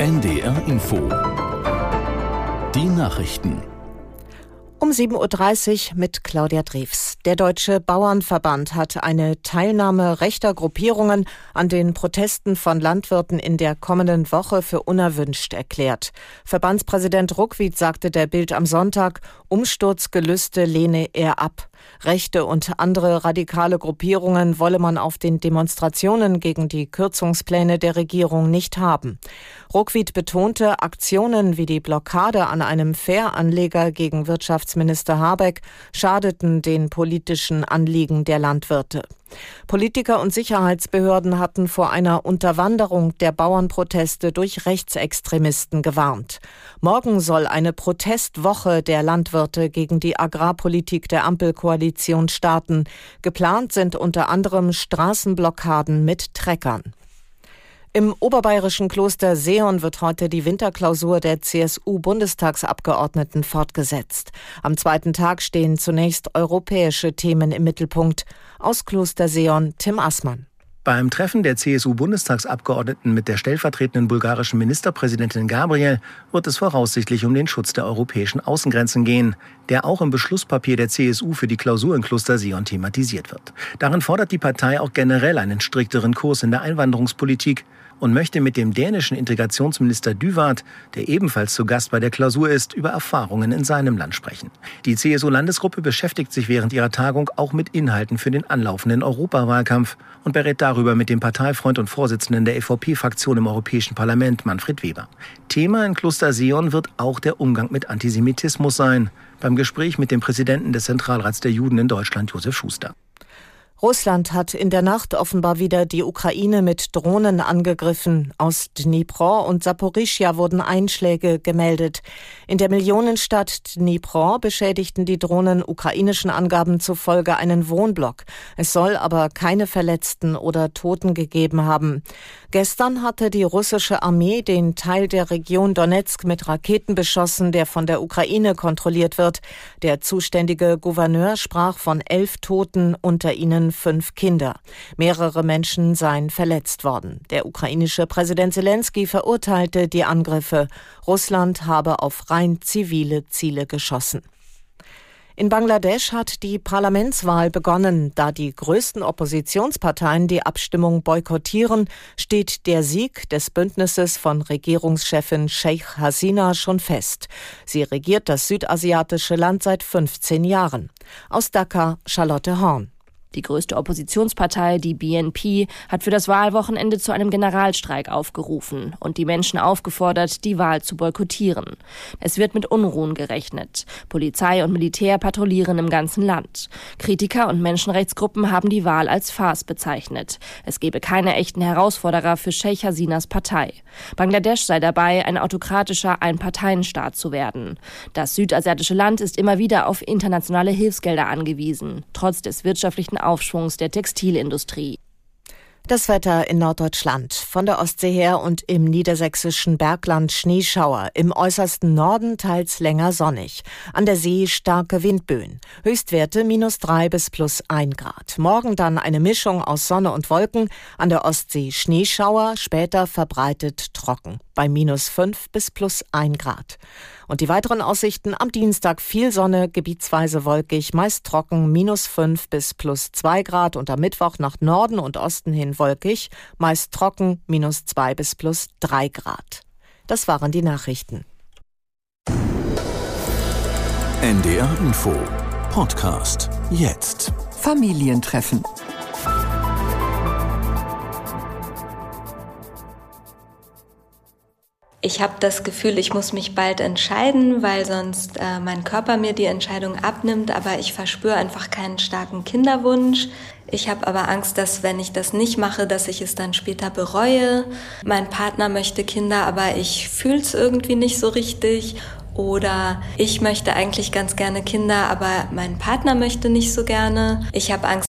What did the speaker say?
NDR Info. Die Nachrichten. Um 7.30 Uhr mit Claudia Drews. Der Deutsche Bauernverband hat eine Teilnahme rechter Gruppierungen an den Protesten von Landwirten in der kommenden Woche für unerwünscht erklärt. Verbandspräsident Ruckwied sagte der Bild am Sonntag, Umsturzgelüste lehne er ab. Rechte und andere radikale Gruppierungen wolle man auf den Demonstrationen gegen die Kürzungspläne der Regierung nicht haben. Ruckwied betonte, Aktionen wie die Blockade an einem Fähranleger gegen Wirtschaftsminister Habeck schadeten den politischen Anliegen der Landwirte. Politiker und Sicherheitsbehörden hatten vor einer Unterwanderung der Bauernproteste durch Rechtsextremisten gewarnt. Morgen soll eine Protestwoche der Landwirte gegen die Agrarpolitik der Ampelkoalition starten. Geplant sind unter anderem Straßenblockaden mit Treckern. Im oberbayerischen Kloster Seon wird heute die Winterklausur der CSU-Bundestagsabgeordneten fortgesetzt. Am zweiten Tag stehen zunächst europäische Themen im Mittelpunkt. Aus Kloster Seon Tim Assmann. Beim Treffen der CSU-Bundestagsabgeordneten mit der stellvertretenden bulgarischen Ministerpräsidentin Gabriel wird es voraussichtlich um den Schutz der europäischen Außengrenzen gehen, der auch im Beschlusspapier der CSU für die Klausur in Kloster Sion thematisiert wird. Darin fordert die Partei auch generell einen strikteren Kurs in der Einwanderungspolitik und möchte mit dem dänischen Integrationsminister Düwart, der ebenfalls zu Gast bei der Klausur ist, über Erfahrungen in seinem Land sprechen. Die CSU-Landesgruppe beschäftigt sich während ihrer Tagung auch mit Inhalten für den anlaufenden Europawahlkampf und berät darüber mit dem Parteifreund und Vorsitzenden der EVP-Fraktion im Europäischen Parlament, Manfred Weber. Thema in Kloster Sion wird auch der Umgang mit Antisemitismus sein, beim Gespräch mit dem Präsidenten des Zentralrats der Juden in Deutschland, Josef Schuster. Russland hat in der Nacht offenbar wieder die Ukraine mit Drohnen angegriffen. Aus Dnipro und Saporischja wurden Einschläge gemeldet. In der Millionenstadt Dnipro beschädigten die Drohnen ukrainischen Angaben zufolge einen Wohnblock. Es soll aber keine Verletzten oder Toten gegeben haben. Gestern hatte die russische Armee den Teil der Region Donetsk mit Raketen beschossen, der von der Ukraine kontrolliert wird. Der zuständige Gouverneur sprach von elf Toten, unter ihnen fünf Kinder. Mehrere Menschen seien verletzt worden. Der ukrainische Präsident Zelensky verurteilte die Angriffe. Russland habe auf rein zivile Ziele geschossen. In Bangladesch hat die Parlamentswahl begonnen. Da die größten Oppositionsparteien die Abstimmung boykottieren, steht der Sieg des Bündnisses von Regierungschefin Sheikh Hasina schon fest. Sie regiert das südasiatische Land seit 15 Jahren. Aus Dhaka Charlotte Horn. Die größte Oppositionspartei, die BNP, hat für das Wahlwochenende zu einem Generalstreik aufgerufen und die Menschen aufgefordert, die Wahl zu boykottieren. Es wird mit Unruhen gerechnet. Polizei und Militär patrouillieren im ganzen Land. Kritiker und Menschenrechtsgruppen haben die Wahl als Farce bezeichnet. Es gebe keine echten Herausforderer für Sheikh Hasinas Partei. Bangladesch sei dabei, ein autokratischer Einparteienstaat zu werden. Das südasiatische Land ist immer wieder auf internationale Hilfsgelder angewiesen, trotz des wirtschaftlichen Aufschwungs der Textilindustrie. Das Wetter in Norddeutschland. Von der Ostsee her und im niedersächsischen Bergland Schneeschauer. Im äußersten Norden teils länger sonnig. An der See starke Windböen. Höchstwerte minus drei bis plus ein Grad. Morgen dann eine Mischung aus Sonne und Wolken. An der Ostsee Schneeschauer, später verbreitet trocken. Bei minus fünf bis plus ein Grad. Und die weiteren Aussichten am Dienstag viel Sonne, gebietsweise wolkig, meist trocken, minus fünf bis plus zwei Grad und am Mittwoch nach Norden und Osten hin wolkig, meist trocken, minus zwei bis plus drei Grad. Das waren die Nachrichten. NDR Info Podcast jetzt. Familientreffen. Ich habe das Gefühl, ich muss mich bald entscheiden, weil sonst äh, mein Körper mir die Entscheidung abnimmt, aber ich verspüre einfach keinen starken Kinderwunsch. Ich habe aber Angst, dass wenn ich das nicht mache, dass ich es dann später bereue. Mein Partner möchte Kinder, aber ich fühle es irgendwie nicht so richtig. Oder ich möchte eigentlich ganz gerne Kinder, aber mein Partner möchte nicht so gerne. Ich habe Angst,